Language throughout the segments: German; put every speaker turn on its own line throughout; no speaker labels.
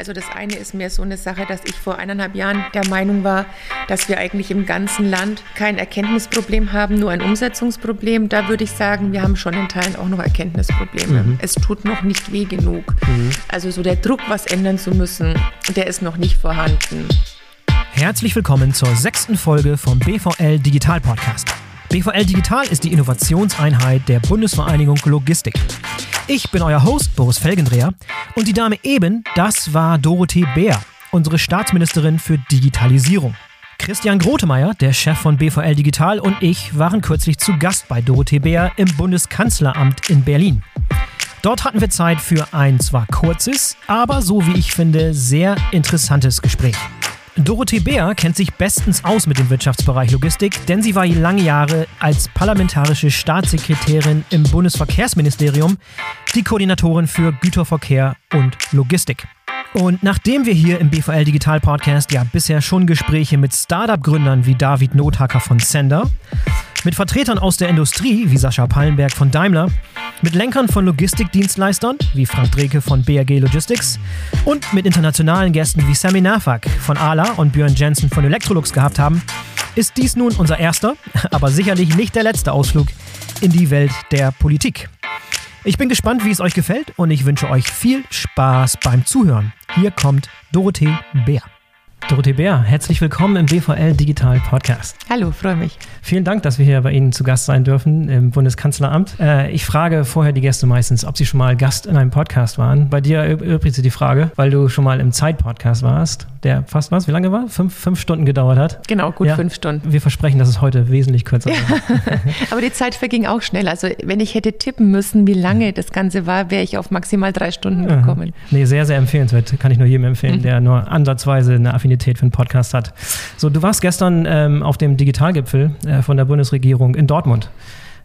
Also das eine ist mehr so eine Sache, dass ich vor eineinhalb Jahren der Meinung war, dass wir eigentlich im ganzen Land kein Erkenntnisproblem haben, nur ein Umsetzungsproblem. Da würde ich sagen, wir haben schon in Teilen auch noch Erkenntnisprobleme. Mhm. Es tut noch nicht weh genug. Mhm. Also so der Druck, was ändern zu müssen, der ist noch nicht vorhanden.
Herzlich willkommen zur sechsten Folge vom BVL Digital Podcast. BVL Digital ist die Innovationseinheit der Bundesvereinigung Logistik. Ich bin euer Host Boris Felgendreher und die Dame eben, das war Dorothee Bär, unsere Staatsministerin für Digitalisierung. Christian Grotemeyer, der Chef von BVL Digital und ich waren kürzlich zu Gast bei Dorothee Bär im Bundeskanzleramt in Berlin. Dort hatten wir Zeit für ein zwar kurzes, aber so wie ich finde, sehr interessantes Gespräch. Dorothee Bär kennt sich bestens aus mit dem Wirtschaftsbereich Logistik, denn sie war lange Jahre als parlamentarische Staatssekretärin im Bundesverkehrsministerium die Koordinatorin für Güterverkehr und Logistik. Und nachdem wir hier im BVL Digital Podcast ja bisher schon Gespräche mit Startup-Gründern wie David Nothacker von Sender, mit Vertretern aus der Industrie wie Sascha Pallenberg von Daimler, mit Lenkern von Logistikdienstleistern wie Frank Dreke von BRG Logistics und mit internationalen Gästen wie Sammy Nafak von ALA und Björn Jensen von Electrolux gehabt haben, ist dies nun unser erster, aber sicherlich nicht der letzte Ausflug in die Welt der Politik. Ich bin gespannt, wie es euch gefällt und ich wünsche euch viel Spaß beim Zuhören. Hier kommt Dorothee Bär. Dorothee Bär, herzlich willkommen im BVL Digital Podcast.
Hallo, freue mich.
Vielen Dank, dass wir hier bei Ihnen zu Gast sein dürfen im Bundeskanzleramt. Äh, ich frage vorher die Gäste meistens, ob sie schon mal Gast in einem Podcast waren. Bei dir übrigens die Frage, weil du schon mal im Zeit-Podcast warst, der fast was, wie lange war? Fünf, fünf Stunden gedauert hat.
Genau, gut ja, fünf Stunden.
Wir versprechen, dass es heute wesentlich kürzer
wird. Aber die Zeit verging auch schnell. Also wenn ich hätte tippen müssen, wie lange das Ganze war, wäre ich auf maximal drei Stunden gekommen.
Nee, sehr, sehr empfehlenswert. Kann ich nur jedem empfehlen, mhm. der nur ansatzweise eine Affinität für einen Podcast hat. So, du warst gestern ähm, auf dem Digitalgipfel äh, von der Bundesregierung in Dortmund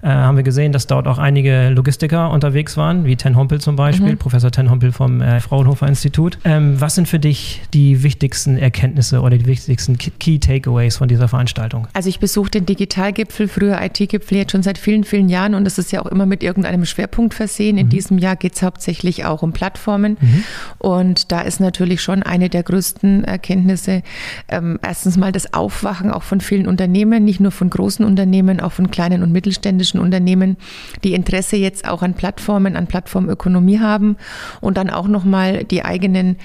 äh, haben wir gesehen, dass dort auch einige Logistiker unterwegs waren, wie Ten Hompel zum Beispiel, mhm. Professor Ten Hompel vom äh, Fraunhofer Institut. Ähm, was sind für dich die wichtigsten Erkenntnisse oder die wichtigsten Key Takeaways von dieser Veranstaltung?
Also ich besuche den Digitalgipfel, früher IT-Gipfel, jetzt schon seit vielen, vielen Jahren und das ist ja auch immer mit irgendeinem Schwerpunkt versehen. In mhm. diesem Jahr geht es hauptsächlich auch um Plattformen mhm. und da ist natürlich schon eine der größten Erkenntnisse ähm, erstens mal das Aufwachen auch von vielen Unternehmen, nicht nur von großen Unternehmen, auch von kleinen und mittelständischen mittelständischen Unternehmen, die Interesse jetzt auch an Plattformen, an Plattformökonomie haben und dann auch nochmal die eigenen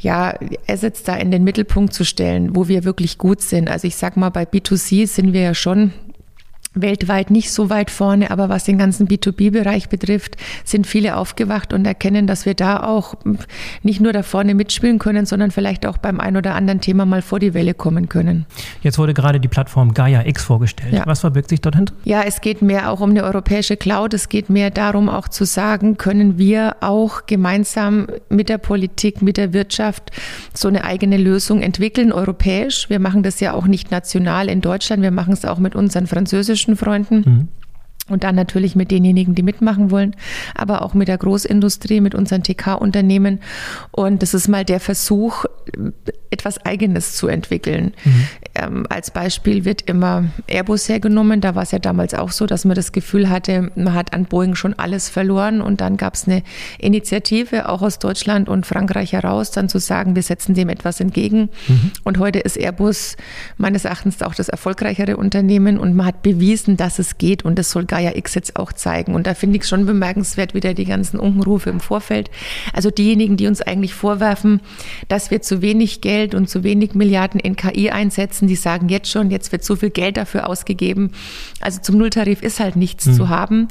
ja, Assets da in den Mittelpunkt zu stellen, wo wir wirklich gut sind. Also ich sag mal, bei B2C sind wir ja schon weltweit nicht so weit vorne, aber was den ganzen B2B-Bereich betrifft, sind viele aufgewacht und erkennen, dass wir da auch nicht nur da vorne mitspielen können, sondern vielleicht auch beim ein oder anderen Thema mal vor die Welle kommen können.
Jetzt wurde gerade die Plattform Gaia X vorgestellt. Ja. Was verbirgt sich dort hinter?
Ja, es geht mehr auch um eine europäische Cloud. Es geht mehr darum, auch zu sagen, können wir auch gemeinsam mit der Politik, mit der Wirtschaft so eine eigene Lösung entwickeln, europäisch. Wir machen das ja auch nicht national in Deutschland, wir machen es auch mit unseren französischen Freunden. Mhm. Und dann natürlich mit denjenigen, die mitmachen wollen, aber auch mit der Großindustrie, mit unseren TK-Unternehmen. Und das ist mal der Versuch, etwas Eigenes zu entwickeln. Mhm. Ähm, als Beispiel wird immer Airbus hergenommen. Da war es ja damals auch so, dass man das Gefühl hatte, man hat an Boeing schon alles verloren. Und dann gab es eine Initiative, auch aus Deutschland und Frankreich heraus, dann zu sagen, wir setzen dem etwas entgegen. Mhm. Und heute ist Airbus meines Erachtens auch das erfolgreichere Unternehmen. Und man hat bewiesen, dass es geht. Und das soll Gaia X jetzt auch zeigen. Und da finde ich es schon bemerkenswert, wieder die ganzen Unkenrufe im Vorfeld. Also diejenigen, die uns eigentlich vorwerfen, dass wir zu wenig Geld und zu wenig Milliarden in KI einsetzen. Die sagen jetzt schon, jetzt wird so viel Geld dafür ausgegeben. Also zum Nulltarif ist halt nichts mhm. zu haben.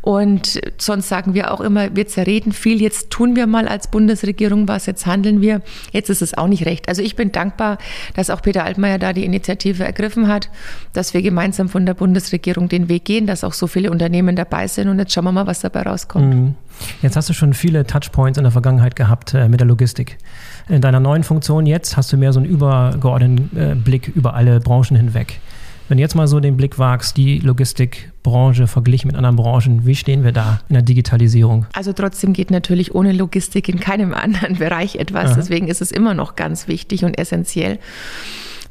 Und sonst sagen wir auch immer, wir zerreden viel. Jetzt tun wir mal als Bundesregierung was, jetzt handeln wir. Jetzt ist es auch nicht recht. Also ich bin dankbar, dass auch Peter Altmaier da die Initiative ergriffen hat, dass wir gemeinsam von der Bundesregierung den Weg gehen, dass auch so viele Unternehmen dabei sind. Und jetzt schauen wir mal, was dabei rauskommt. Mhm.
Jetzt hast du schon viele Touchpoints in der Vergangenheit gehabt äh, mit der Logistik. In deiner neuen Funktion jetzt hast du mehr so einen übergeordneten äh, Blick über alle Branchen hinweg. Wenn du jetzt mal so den Blick wagst, die Logistikbranche verglichen mit anderen Branchen, wie stehen wir da in der Digitalisierung?
Also trotzdem geht natürlich ohne Logistik in keinem anderen Bereich etwas. Aha. Deswegen ist es immer noch ganz wichtig und essentiell.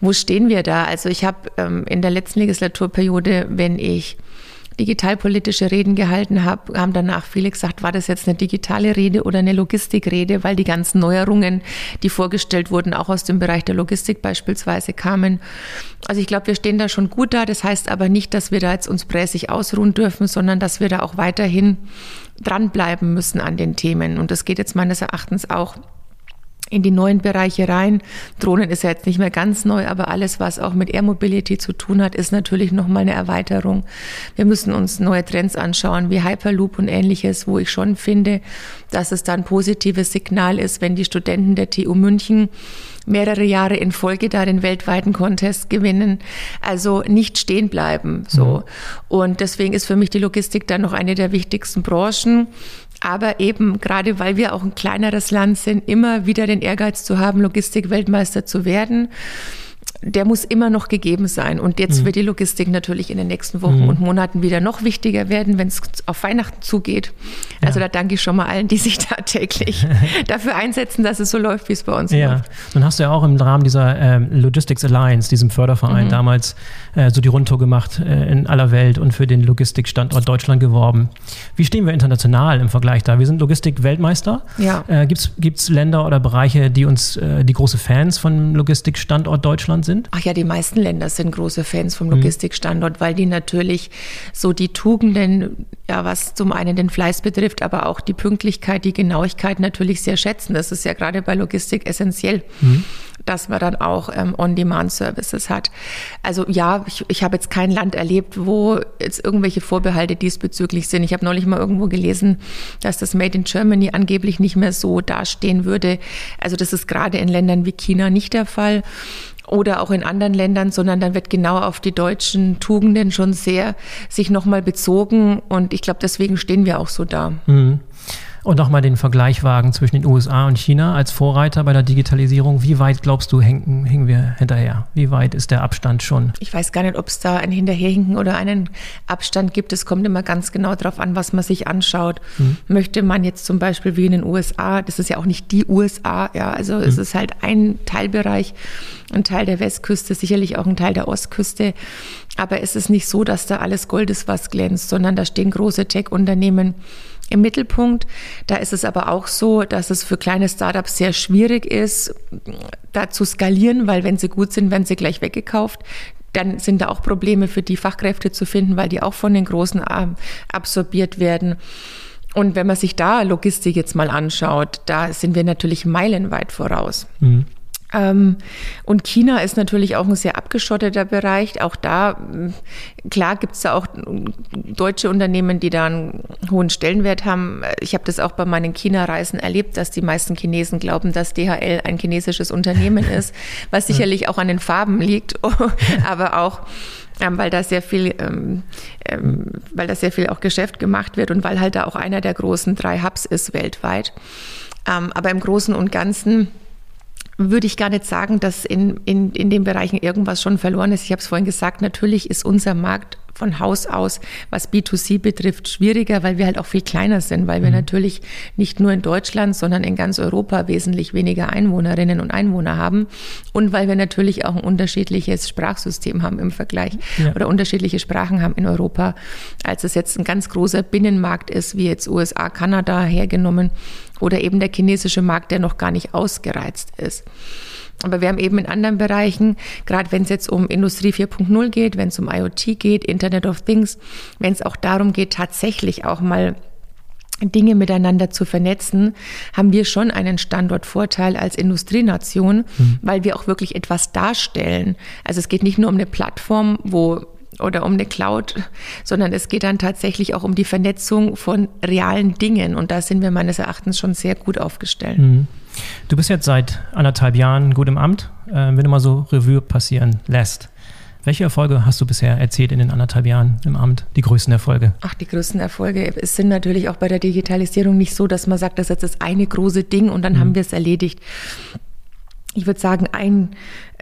Wo stehen wir da? Also ich habe ähm, in der letzten Legislaturperiode, wenn ich digitalpolitische Reden gehalten habe, haben danach viele gesagt, war das jetzt eine digitale Rede oder eine Logistikrede, weil die ganzen Neuerungen, die vorgestellt wurden, auch aus dem Bereich der Logistik beispielsweise kamen. Also ich glaube, wir stehen da schon gut da. Das heißt aber nicht, dass wir da jetzt uns präsig ausruhen dürfen, sondern dass wir da auch weiterhin dranbleiben müssen an den Themen. Und das geht jetzt meines Erachtens auch in die neuen Bereiche rein. Drohnen ist ja jetzt nicht mehr ganz neu, aber alles, was auch mit Air Mobility zu tun hat, ist natürlich nochmal eine Erweiterung. Wir müssen uns neue Trends anschauen, wie Hyperloop und ähnliches, wo ich schon finde, dass es da ein positives Signal ist, wenn die Studenten der TU München mehrere Jahre in Folge da den weltweiten Contest gewinnen. Also nicht stehen bleiben, so. Mhm. Und deswegen ist für mich die Logistik dann noch eine der wichtigsten Branchen aber eben gerade weil wir auch ein kleineres Land sind, immer wieder den Ehrgeiz zu haben, Logistik-Weltmeister zu werden der muss immer noch gegeben sein. Und jetzt mhm. wird die Logistik natürlich in den nächsten Wochen mhm. und Monaten wieder noch wichtiger werden, wenn es auf Weihnachten zugeht. Ja. Also da danke ich schon mal allen, die sich da täglich dafür einsetzen, dass es so läuft, wie es bei uns ja. läuft.
Dann hast du ja auch im Rahmen dieser ähm, Logistics Alliance, diesem Förderverein, mhm. damals äh, so die Rundtour gemacht äh, in aller Welt und für den Logistikstandort Deutschland geworben. Wie stehen wir international im Vergleich da? Wir sind Logistik-Weltmeister. Ja. Äh, Gibt es Länder oder Bereiche, die uns, äh, die große Fans von Logistikstandort Deutschland sind?
Ach ja, die meisten Länder sind große Fans vom mhm. Logistikstandort, weil die natürlich so die Tugenden, ja, was zum einen den Fleiß betrifft, aber auch die Pünktlichkeit, die Genauigkeit natürlich sehr schätzen. Das ist ja gerade bei Logistik essentiell. Mhm dass man dann auch ähm, On-Demand-Services hat. Also ja, ich, ich habe jetzt kein Land erlebt, wo jetzt irgendwelche Vorbehalte diesbezüglich sind. Ich habe neulich mal irgendwo gelesen, dass das Made in Germany angeblich nicht mehr so dastehen würde. Also das ist gerade in Ländern wie China nicht der Fall oder auch in anderen Ländern, sondern dann wird genau auf die deutschen Tugenden schon sehr sich nochmal bezogen und ich glaube, deswegen stehen wir auch so da. Mhm.
Und nochmal den Vergleich wagen zwischen den USA und China als Vorreiter bei der Digitalisierung. Wie weit glaubst du, hängen, hängen wir hinterher? Wie weit ist der Abstand schon?
Ich weiß gar nicht, ob es da ein Hinterherhinken oder einen Abstand gibt. Es kommt immer ganz genau darauf an, was man sich anschaut. Hm. Möchte man jetzt zum Beispiel wie in den USA, das ist ja auch nicht die USA, ja, also hm. es ist halt ein Teilbereich, ein Teil der Westküste, sicherlich auch ein Teil der Ostküste. Aber es ist nicht so, dass da alles Gold ist, was glänzt, sondern da stehen große Tech-Unternehmen im Mittelpunkt. Da ist es aber auch so, dass es für kleine Startups sehr schwierig ist, da zu skalieren, weil wenn sie gut sind, werden sie gleich weggekauft. Dann sind da auch Probleme für die Fachkräfte zu finden, weil die auch von den Großen absorbiert werden. Und wenn man sich da Logistik jetzt mal anschaut, da sind wir natürlich meilenweit voraus. Mhm. Ähm, und China ist natürlich auch ein sehr abgeschotteter Bereich. Auch da, klar, gibt es da auch deutsche Unternehmen, die da einen hohen Stellenwert haben. Ich habe das auch bei meinen China-Reisen erlebt, dass die meisten Chinesen glauben, dass DHL ein chinesisches Unternehmen ist, was sicherlich auch an den Farben liegt, aber auch ähm, weil da sehr viel, ähm, ähm, weil da sehr viel auch Geschäft gemacht wird und weil halt da auch einer der großen drei Hubs ist weltweit. Ähm, aber im Großen und Ganzen würde ich gar nicht sagen, dass in, in, in den Bereichen irgendwas schon verloren ist. Ich habe es vorhin gesagt, natürlich ist unser Markt von Haus aus, was B2C betrifft, schwieriger, weil wir halt auch viel kleiner sind, weil wir mhm. natürlich nicht nur in Deutschland, sondern in ganz Europa wesentlich weniger Einwohnerinnen und Einwohner haben und weil wir natürlich auch ein unterschiedliches Sprachsystem haben im Vergleich ja. oder unterschiedliche Sprachen haben in Europa, als es jetzt ein ganz großer Binnenmarkt ist, wie jetzt USA, Kanada hergenommen oder eben der chinesische Markt, der noch gar nicht ausgereizt ist. Aber wir haben eben in anderen Bereichen, gerade wenn es jetzt um Industrie 4.0 geht, wenn es um IoT geht, Internet of Things, wenn es auch darum geht, tatsächlich auch mal Dinge miteinander zu vernetzen, haben wir schon einen Standortvorteil als Industrienation, mhm. weil wir auch wirklich etwas darstellen. Also es geht nicht nur um eine Plattform, wo oder um eine Cloud, sondern es geht dann tatsächlich auch um die Vernetzung von realen Dingen. Und da sind wir meines Erachtens schon sehr gut aufgestellt. Mhm.
Du bist jetzt seit anderthalb Jahren gut im Amt. Äh, wenn du mal so Revue passieren lässt, welche Erfolge hast du bisher erzählt in den anderthalb Jahren im Amt? Die größten Erfolge?
Ach, die größten Erfolge. Es sind natürlich auch bei der Digitalisierung nicht so, dass man sagt, das ist jetzt das eine große Ding und dann mhm. haben wir es erledigt. Ich würde sagen, ein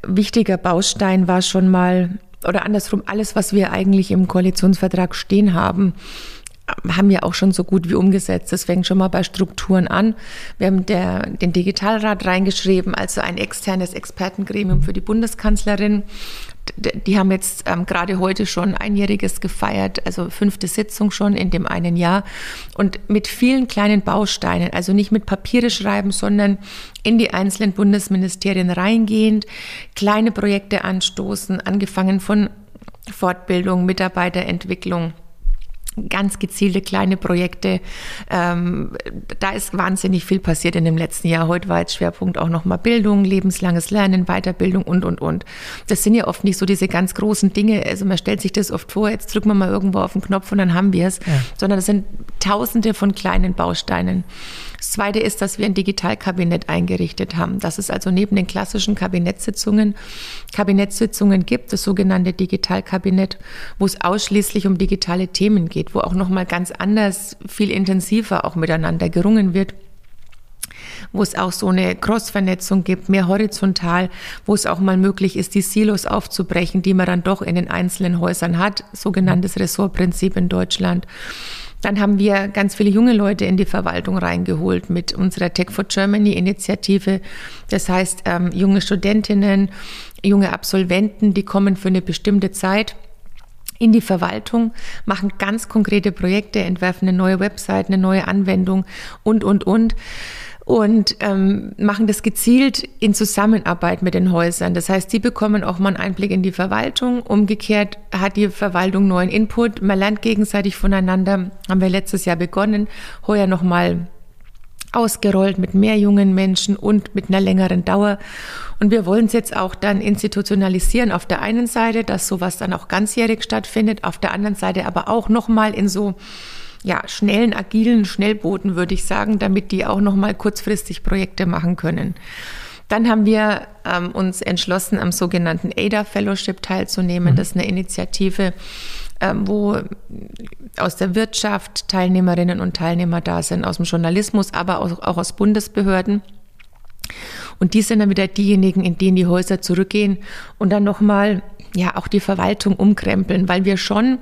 wichtiger Baustein war schon mal, oder andersrum, alles, was wir eigentlich im Koalitionsvertrag stehen haben, haben wir auch schon so gut wie umgesetzt. Das fängt schon mal bei Strukturen an. Wir haben der, den Digitalrat reingeschrieben, also ein externes Expertengremium für die Bundeskanzlerin. Die haben jetzt ähm, gerade heute schon einjähriges gefeiert, also fünfte Sitzung schon in dem einen Jahr. Und mit vielen kleinen Bausteinen, also nicht mit Papiere schreiben, sondern in die einzelnen Bundesministerien reingehend, kleine Projekte anstoßen, angefangen von Fortbildung, Mitarbeiterentwicklung ganz gezielte kleine Projekte. Ähm, da ist wahnsinnig viel passiert in dem letzten Jahr. Heute war jetzt Schwerpunkt auch nochmal Bildung, lebenslanges Lernen, Weiterbildung und, und, und. Das sind ja oft nicht so diese ganz großen Dinge. Also man stellt sich das oft vor, jetzt drücken wir mal irgendwo auf den Knopf und dann haben wir es. Ja. Sondern das sind tausende von kleinen Bausteinen. Das Zweite ist, dass wir ein Digitalkabinett eingerichtet haben, dass es also neben den klassischen Kabinettssitzungen Kabinettssitzungen gibt, das sogenannte Digitalkabinett, wo es ausschließlich um digitale Themen geht, wo auch noch mal ganz anders, viel intensiver auch miteinander gerungen wird wo es auch so eine Cross-Vernetzung gibt, mehr horizontal, wo es auch mal möglich ist, die Silos aufzubrechen, die man dann doch in den einzelnen Häusern hat, sogenanntes Ressortprinzip in Deutschland. Dann haben wir ganz viele junge Leute in die Verwaltung reingeholt mit unserer Tech for Germany Initiative. Das heißt, ähm, junge Studentinnen, junge Absolventen, die kommen für eine bestimmte Zeit in die Verwaltung, machen ganz konkrete Projekte, entwerfen eine neue Website, eine neue Anwendung und, und, und und ähm, machen das gezielt in Zusammenarbeit mit den Häusern. Das heißt, die bekommen auch mal einen Einblick in die Verwaltung. Umgekehrt hat die Verwaltung neuen Input. Man lernt gegenseitig voneinander. Haben wir letztes Jahr begonnen, heuer nochmal ausgerollt mit mehr jungen Menschen und mit einer längeren Dauer. Und wir wollen es jetzt auch dann institutionalisieren. Auf der einen Seite, dass sowas dann auch ganzjährig stattfindet. Auf der anderen Seite aber auch nochmal in so ja, schnellen, agilen Schnellbooten, würde ich sagen, damit die auch noch mal kurzfristig Projekte machen können. Dann haben wir ähm, uns entschlossen, am sogenannten ADA Fellowship teilzunehmen. Mhm. Das ist eine Initiative, ähm, wo aus der Wirtschaft Teilnehmerinnen und Teilnehmer da sind, aus dem Journalismus, aber auch, auch aus Bundesbehörden. Und die sind dann wieder diejenigen, in denen die Häuser zurückgehen und dann nochmal ja auch die Verwaltung umkrempeln, weil wir schon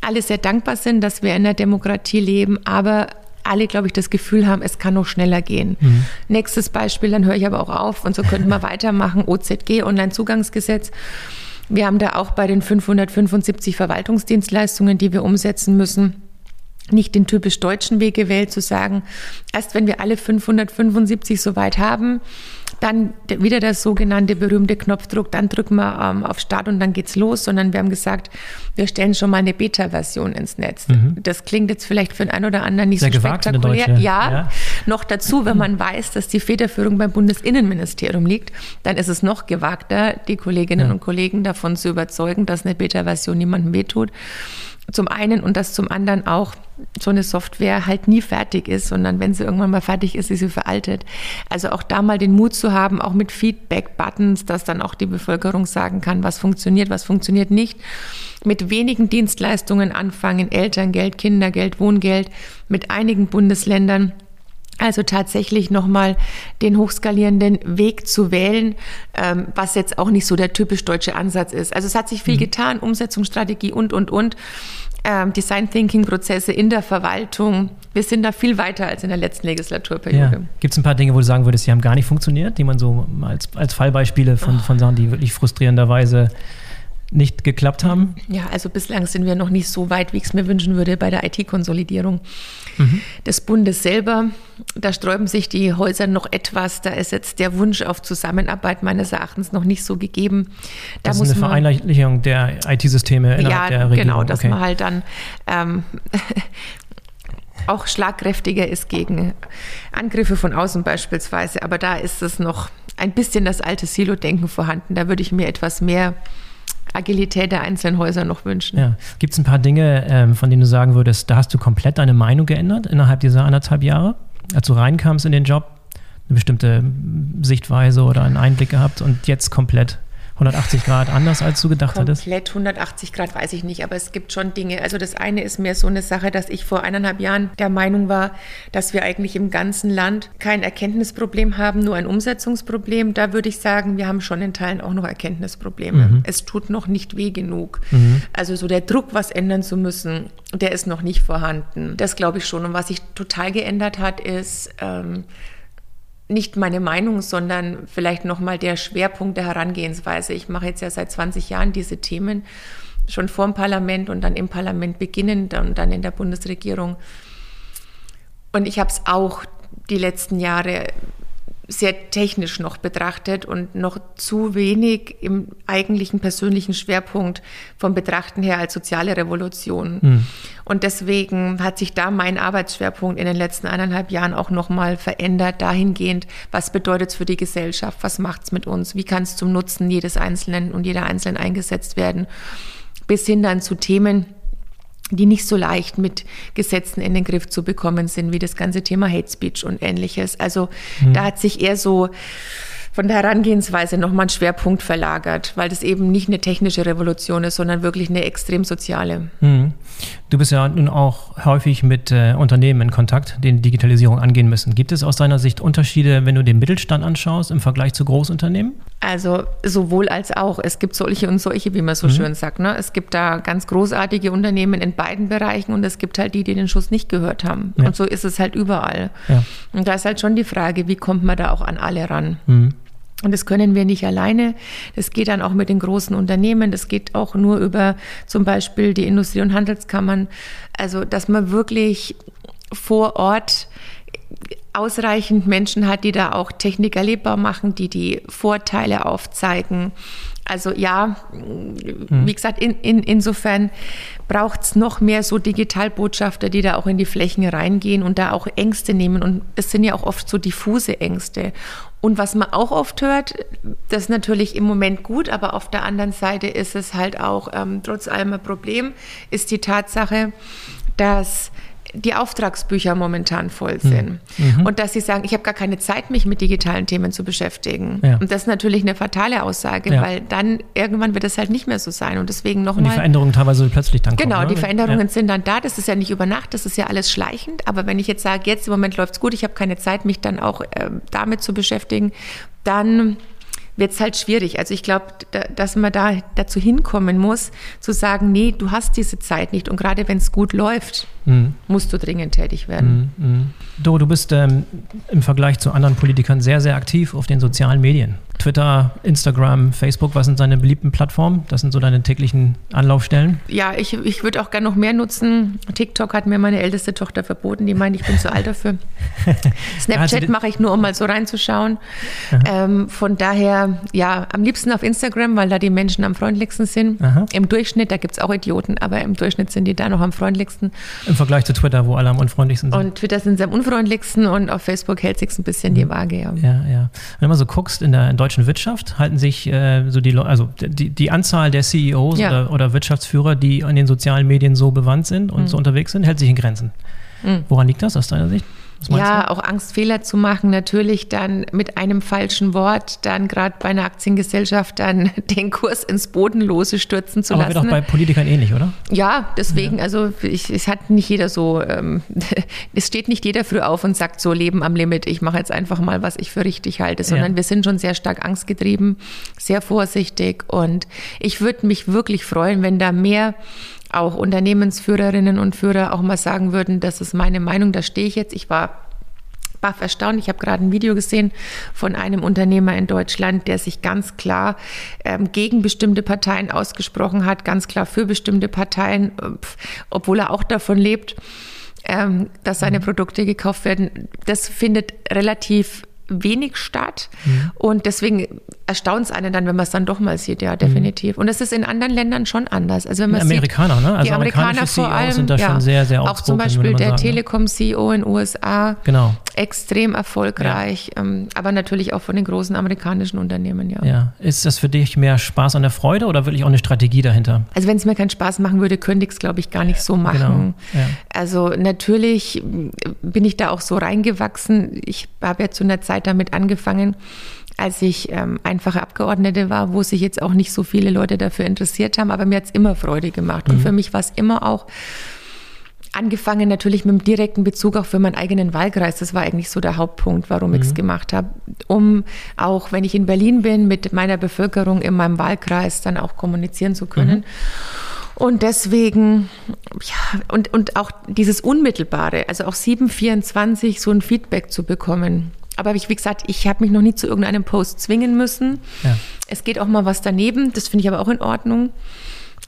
alle sehr dankbar sind, dass wir in der Demokratie leben, aber alle, glaube ich, das Gefühl haben, es kann noch schneller gehen. Mhm. Nächstes Beispiel, dann höre ich aber auch auf und so könnten wir weitermachen. OZG, Onlinezugangsgesetz. Wir haben da auch bei den 575 Verwaltungsdienstleistungen, die wir umsetzen müssen, nicht den typisch deutschen Weg gewählt, zu sagen, erst wenn wir alle 575 soweit haben, dann wieder der sogenannte berühmte Knopfdruck, dann drücken wir ähm, auf Start und dann geht's los, sondern wir haben gesagt, wir stellen schon mal eine Beta-Version ins Netz. Mhm. Das klingt jetzt vielleicht für den einen oder anderen nicht Sehr so spektakulär. Ja, ja, noch dazu, wenn man weiß, dass die Federführung beim Bundesinnenministerium liegt, dann ist es noch gewagter, die Kolleginnen ja. und Kollegen davon zu überzeugen, dass eine Beta-Version niemandem wehtut zum einen und dass zum anderen auch so eine Software halt nie fertig ist, sondern wenn sie irgendwann mal fertig ist, ist sie veraltet. Also auch da mal den Mut zu haben, auch mit Feedback-Buttons, dass dann auch die Bevölkerung sagen kann, was funktioniert, was funktioniert nicht. Mit wenigen Dienstleistungen anfangen, Elterngeld, Kindergeld, Wohngeld, mit einigen Bundesländern also tatsächlich nochmal den hochskalierenden Weg zu wählen, ähm, was jetzt auch nicht so der typisch deutsche Ansatz ist. Also es hat sich viel mhm. getan, Umsetzungsstrategie und, und, und. Ähm, Design Thinking Prozesse in der Verwaltung. Wir sind da viel weiter als in der letzten Legislaturperiode. Ja.
Gibt es ein paar Dinge, wo du sagen würdest, die haben gar nicht funktioniert, die man so als, als Fallbeispiele von, oh. von Sachen, die wirklich frustrierenderweise nicht geklappt haben?
Ja, also bislang sind wir noch nicht so weit, wie ich es mir wünschen würde bei der IT-Konsolidierung mhm. des Bundes selber. Da sträuben sich die Häuser noch etwas. Da ist jetzt der Wunsch auf Zusammenarbeit meines Erachtens noch nicht so gegeben.
Da das ist eine Vereinheitlichung der IT-Systeme innerhalb ja, der Regierung.
Genau, dass okay. man halt dann ähm, auch schlagkräftiger ist gegen Angriffe von außen beispielsweise. Aber da ist es noch ein bisschen das alte Silo-Denken vorhanden. Da würde ich mir etwas mehr Agilität der einzelnen Häuser noch wünschen.
Ja. Gibt es ein paar Dinge, ähm, von denen du sagen würdest, da hast du komplett deine Meinung geändert innerhalb dieser anderthalb Jahre, als du reinkamst in den Job, eine bestimmte Sichtweise oder einen Einblick gehabt und jetzt komplett 180 Grad anders, als du gedacht
Komplett
hattest?
Komplett 180 Grad weiß ich nicht, aber es gibt schon Dinge. Also das eine ist mehr so eine Sache, dass ich vor eineinhalb Jahren der Meinung war, dass wir eigentlich im ganzen Land kein Erkenntnisproblem haben, nur ein Umsetzungsproblem. Da würde ich sagen, wir haben schon in Teilen auch noch Erkenntnisprobleme. Mhm. Es tut noch nicht weh genug. Mhm. Also so der Druck, was ändern zu müssen, der ist noch nicht vorhanden. Das glaube ich schon. Und was sich total geändert hat, ist, ähm, nicht meine Meinung, sondern vielleicht nochmal der Schwerpunkt der Herangehensweise. Ich mache jetzt ja seit 20 Jahren diese Themen, schon vor dem Parlament und dann im Parlament beginnend und dann in der Bundesregierung. Und ich habe es auch die letzten Jahre sehr technisch noch betrachtet und noch zu wenig im eigentlichen persönlichen Schwerpunkt vom Betrachten her als soziale Revolution. Mhm. Und deswegen hat sich da mein Arbeitsschwerpunkt in den letzten eineinhalb Jahren auch nochmal verändert, dahingehend, was bedeutet es für die Gesellschaft, was macht es mit uns, wie kann es zum Nutzen jedes Einzelnen und jeder Einzelnen eingesetzt werden, bis hin dann zu Themen, die nicht so leicht mit Gesetzen in den Griff zu bekommen sind, wie das ganze Thema Hate Speech und ähnliches. Also mhm. da hat sich eher so von der Herangehensweise nochmal ein Schwerpunkt verlagert, weil das eben nicht eine technische Revolution ist, sondern wirklich eine extrem soziale.
Mhm. Du bist ja nun auch häufig mit äh, Unternehmen in Kontakt, die Digitalisierung angehen müssen. Gibt es aus deiner Sicht Unterschiede, wenn du den Mittelstand anschaust im Vergleich zu Großunternehmen?
Also sowohl als auch. Es gibt solche und solche, wie man so mhm. schön sagt. Ne? Es gibt da ganz großartige Unternehmen in beiden Bereichen und es gibt halt die, die den Schuss nicht gehört haben. Ja. Und so ist es halt überall. Ja. Und da ist halt schon die Frage, wie kommt man da auch an alle ran? Mhm. Und das können wir nicht alleine. Das geht dann auch mit den großen Unternehmen. Das geht auch nur über zum Beispiel die Industrie- und Handelskammern. Also, dass man wirklich vor Ort ausreichend Menschen hat, die da auch Technik erlebbar machen, die die Vorteile aufzeigen. Also ja, mhm. wie gesagt, in, in, insofern braucht es noch mehr so Digitalbotschafter, die da auch in die Flächen reingehen und da auch Ängste nehmen. Und es sind ja auch oft so diffuse Ängste. Und was man auch oft hört, das ist natürlich im Moment gut, aber auf der anderen Seite ist es halt auch ähm, trotz allem ein Problem, ist die Tatsache, dass die Auftragsbücher momentan voll hm. sind. Mhm. Und dass sie sagen, ich habe gar keine Zeit, mich mit digitalen Themen zu beschäftigen. Ja. Und das ist natürlich eine fatale Aussage, ja. weil dann irgendwann wird es halt nicht mehr so sein. Und deswegen nochmal.
Und die Veränderungen teilweise plötzlich dann
kommen. Genau,
die
Veränderungen ja. sind dann da. Das ist ja nicht über Nacht, das ist ja alles schleichend. Aber wenn ich jetzt sage, jetzt im Moment läuft es gut, ich habe keine Zeit, mich dann auch äh, damit zu beschäftigen, dann wird es halt schwierig. Also ich glaube, da, dass man da dazu hinkommen muss, zu sagen, nee, du hast diese Zeit nicht. Und gerade wenn es gut läuft, mhm. musst du dringend tätig werden.
Mhm. mhm. Do, du bist ähm, im Vergleich zu anderen Politikern sehr, sehr aktiv auf den sozialen Medien. Twitter, Instagram, Facebook, was sind deine beliebten Plattformen? Das sind so deine täglichen Anlaufstellen?
Ja, ich, ich würde auch gerne noch mehr nutzen. TikTok hat mir meine älteste Tochter verboten. Die meint, ich bin zu alt dafür. Snapchat mache ich nur, um mal so reinzuschauen. Ähm, von daher, ja, am liebsten auf Instagram, weil da die Menschen am freundlichsten sind. Aha. Im Durchschnitt, da gibt es auch Idioten, aber im Durchschnitt sind die da noch am freundlichsten.
Im Vergleich zu Twitter, wo alle am unfreundlichsten sind.
Und Twitter sind sie am unfreundlichsten und auf Facebook hält sich ein bisschen die Waage. Ja,
ja. ja. Wenn mal so guckst, in der, in deutschen Wirtschaft halten sich äh, so die, also die, die Anzahl der CEOs ja. oder, oder, Wirtschaftsführer, die an den sozialen Medien so bewandt sind und mhm. so unterwegs sind, hält sich in Grenzen. Mhm. Woran liegt das aus deiner Sicht?
Ja, du? auch Angst, Fehler zu machen, natürlich dann mit einem falschen Wort, dann gerade bei einer Aktiengesellschaft dann den Kurs ins Bodenlose stürzen zu
Aber
lassen.
Aber wird auch bei Politikern ähnlich, oder?
Ja, deswegen, ja. also ich, es hat nicht jeder so, ähm, es steht nicht jeder früh auf und sagt so, Leben am Limit, ich mache jetzt einfach mal, was ich für richtig halte, sondern ja. wir sind schon sehr stark angstgetrieben, sehr vorsichtig und ich würde mich wirklich freuen, wenn da mehr auch Unternehmensführerinnen und Führer auch mal sagen würden, das ist meine Meinung, da stehe ich jetzt. Ich war baff erstaunt. Ich habe gerade ein Video gesehen von einem Unternehmer in Deutschland, der sich ganz klar ähm, gegen bestimmte Parteien ausgesprochen hat, ganz klar für bestimmte Parteien, äh, obwohl er auch davon lebt, ähm, dass seine mhm. Produkte gekauft werden. Das findet relativ wenig statt. Mhm. Und deswegen erstaunt es einen dann, wenn man es dann doch mal sieht, ja, definitiv. Mhm. Und das ist in anderen Ländern schon anders. Also wenn man
Amerikaner,
sieht,
ne? Also
die Amerikaner vor allem, sind da ja, schon sehr, sehr Auch zum Beispiel der ne? Telekom-CEO in den USA.
Genau.
Extrem erfolgreich. Ja. Ähm, aber natürlich auch von den großen amerikanischen Unternehmen, ja.
Ja. Ist das für dich mehr Spaß an der Freude oder wirklich auch eine Strategie dahinter?
Also wenn es mir keinen Spaß machen würde, könnte ich es, glaube ich, gar nicht so machen. Genau. Ja. Also natürlich bin ich da auch so reingewachsen. Ich habe ja zu einer Zeit damit angefangen, als ich ähm, einfache Abgeordnete war, wo sich jetzt auch nicht so viele Leute dafür interessiert haben, aber mir hat es immer Freude gemacht. Und mhm. für mich war es immer auch angefangen natürlich mit dem direkten Bezug auch für meinen eigenen Wahlkreis. Das war eigentlich so der Hauptpunkt, warum mhm. ich es gemacht habe. Um auch, wenn ich in Berlin bin, mit meiner Bevölkerung in meinem Wahlkreis dann auch kommunizieren zu können. Mhm. Und deswegen, ja, und, und auch dieses Unmittelbare, also auch 724 so ein Feedback zu bekommen. Aber wie gesagt, ich habe mich noch nie zu irgendeinem Post zwingen müssen. Ja. Es geht auch mal was daneben, das finde ich aber auch in Ordnung.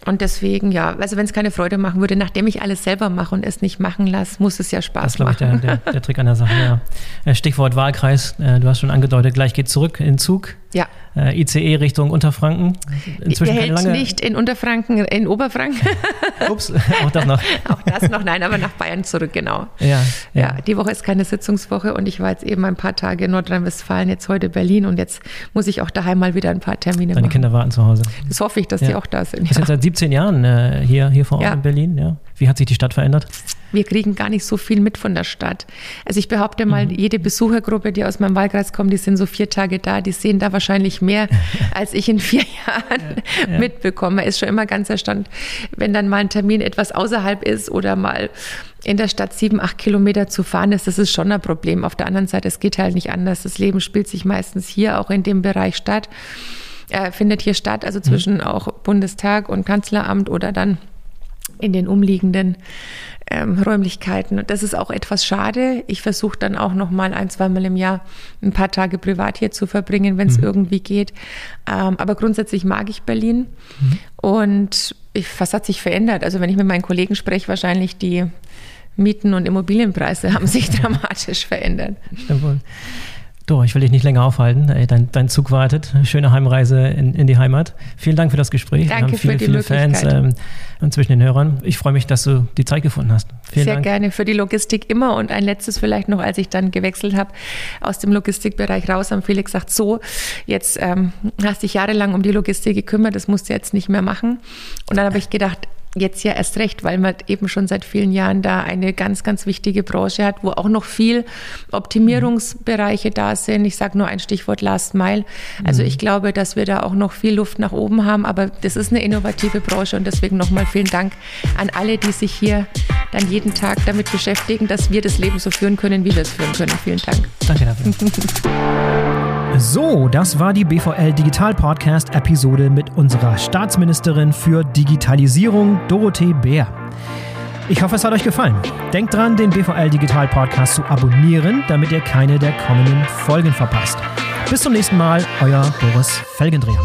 Und deswegen, ja, also wenn es keine Freude machen würde, nachdem ich alles selber mache und es nicht machen lasse, muss es ja Spaß
machen. Das ist, glaube ich, der, der, der, Trick an der Sache, ja. Äh, Stichwort Wahlkreis, äh, du hast schon angedeutet, gleich geht zurück in Zug.
Ja.
Äh, ICE Richtung Unterfranken.
Inzwischen Der hält lange... nicht in Unterfranken, in Oberfranken.
Ups, auch das noch.
auch das noch, nein, aber nach Bayern zurück, genau.
Ja, ja.
ja, die Woche ist keine Sitzungswoche und ich war jetzt eben ein paar Tage in Nordrhein-Westfalen, jetzt heute Berlin und jetzt muss ich auch daheim mal wieder ein paar Termine
Deine
machen.
Kinder warten zu Hause.
Das hoffe ich, dass ja. die auch da sind.
Ja. sind seit 17 Jahren äh, hier, hier vor Ort in Berlin, ja. Wie hat sich die Stadt verändert?
wir kriegen gar nicht so viel mit von der Stadt. Also ich behaupte mal, mhm. jede Besuchergruppe, die aus meinem Wahlkreis kommt, die sind so vier Tage da, die sehen da wahrscheinlich mehr, als ich in vier Jahren ja, ja. mitbekomme. Ist schon immer ganz erstaunt, wenn dann mal ein Termin etwas außerhalb ist oder mal in der Stadt sieben, acht Kilometer zu fahren ist, das ist schon ein Problem. Auf der anderen Seite, es geht halt nicht anders. Das Leben spielt sich meistens hier auch in dem Bereich statt, äh, findet hier statt, also zwischen mhm. auch Bundestag und Kanzleramt oder dann in den umliegenden ähm, Räumlichkeiten. Und das ist auch etwas schade. Ich versuche dann auch noch mal ein, zweimal im Jahr ein paar Tage privat hier zu verbringen, wenn es mhm. irgendwie geht. Ähm, aber grundsätzlich mag ich Berlin. Mhm. Und ich, was hat sich verändert? Also wenn ich mit meinen Kollegen spreche, wahrscheinlich die Mieten und Immobilienpreise haben sich dramatisch verändert.
Stimmt wohl. So, ich will dich nicht länger aufhalten. Dein, dein Zug wartet. Schöne Heimreise in, in, die Heimat. Vielen Dank für das Gespräch.
Danke Wir haben viele,
für die viele Fans ähm, zwischen den Hörern. Ich freue mich, dass du die Zeit gefunden hast.
Vielen Sehr Dank. gerne für die Logistik immer. Und ein letztes vielleicht noch, als ich dann gewechselt habe aus dem Logistikbereich raus, haben viele gesagt, so, jetzt ähm, hast dich jahrelang um die Logistik gekümmert, das musst du jetzt nicht mehr machen. Und dann habe ich gedacht, jetzt ja erst recht, weil man eben schon seit vielen Jahren da eine ganz, ganz wichtige Branche hat, wo auch noch viel Optimierungsbereiche da sind. Ich sage nur ein Stichwort Last Mile. Also mhm. ich glaube, dass wir da auch noch viel Luft nach oben haben, aber das ist eine innovative Branche und deswegen nochmal vielen Dank an alle, die sich hier dann jeden Tag damit beschäftigen, dass wir das Leben so führen können, wie wir es führen können. Vielen Dank.
Danke dafür. So, das war die BVL Digital Podcast Episode mit unserer Staatsministerin für Digitalisierung, Dorothee Bär. Ich hoffe, es hat euch gefallen. Denkt dran, den BVL Digital Podcast zu abonnieren, damit ihr keine der kommenden Folgen verpasst. Bis zum nächsten Mal, euer Boris Felgendreher.